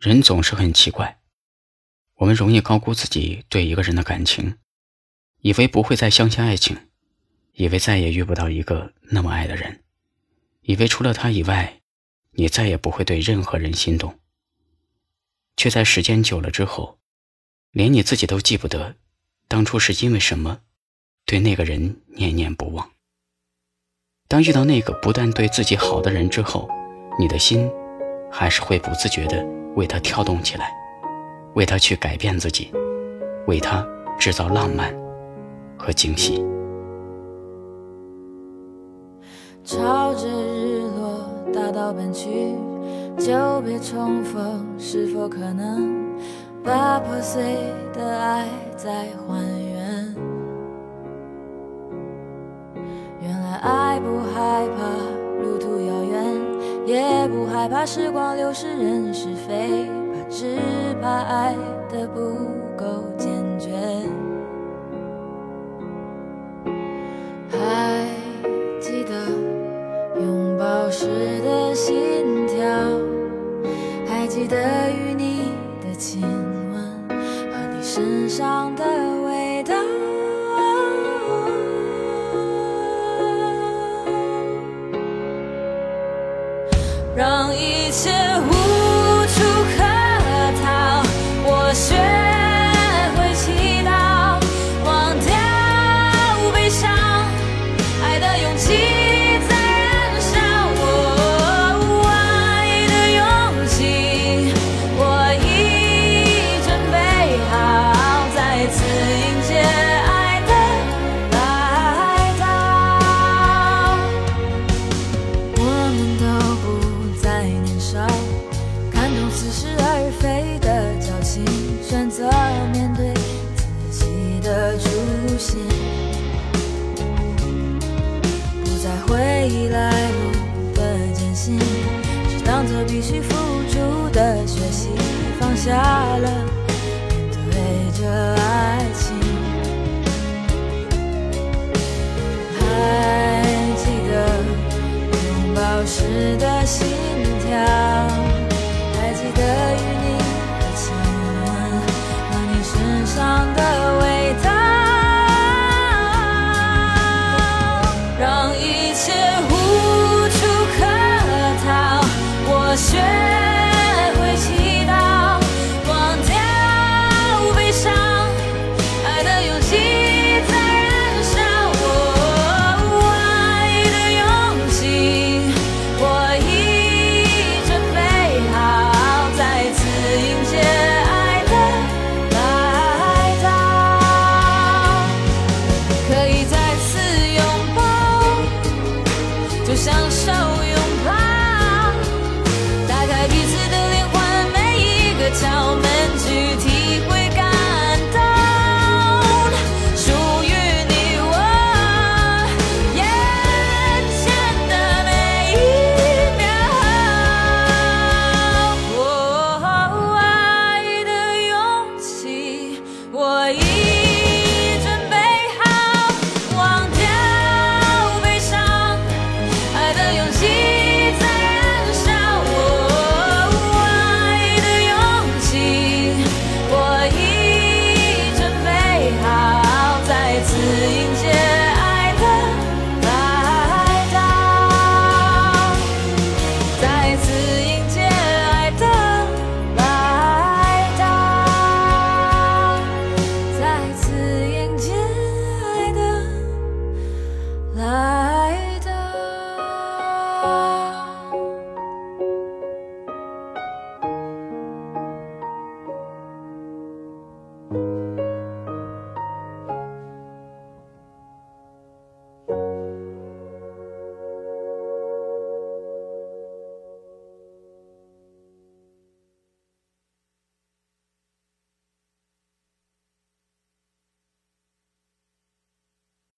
人总是很奇怪，我们容易高估自己对一个人的感情，以为不会再相信爱情，以为再也遇不到一个那么爱的人，以为除了他以外，你再也不会对任何人心动。却在时间久了之后，连你自己都记不得，当初是因为什么，对那个人念念不忘。当遇到那个不但对自己好的人之后，你的心还是会不自觉的。为他跳动起来，为他去改变自己，为他制造浪漫和惊喜。朝着日落大道奔去，久别重逢，是否可能把破碎的爱再还原？原来爱不害怕路途遥远。也害怕时光流逝，人是非，怕只怕爱的不够坚决。还记得拥抱时的心跳，还记得与你的亲吻和你身上的让一切未来路的艰辛，只当作必须付出的学习，放下了，面对着爱情。还记得拥抱时的心享受拥抱打开彼此的灵魂每一个窍门。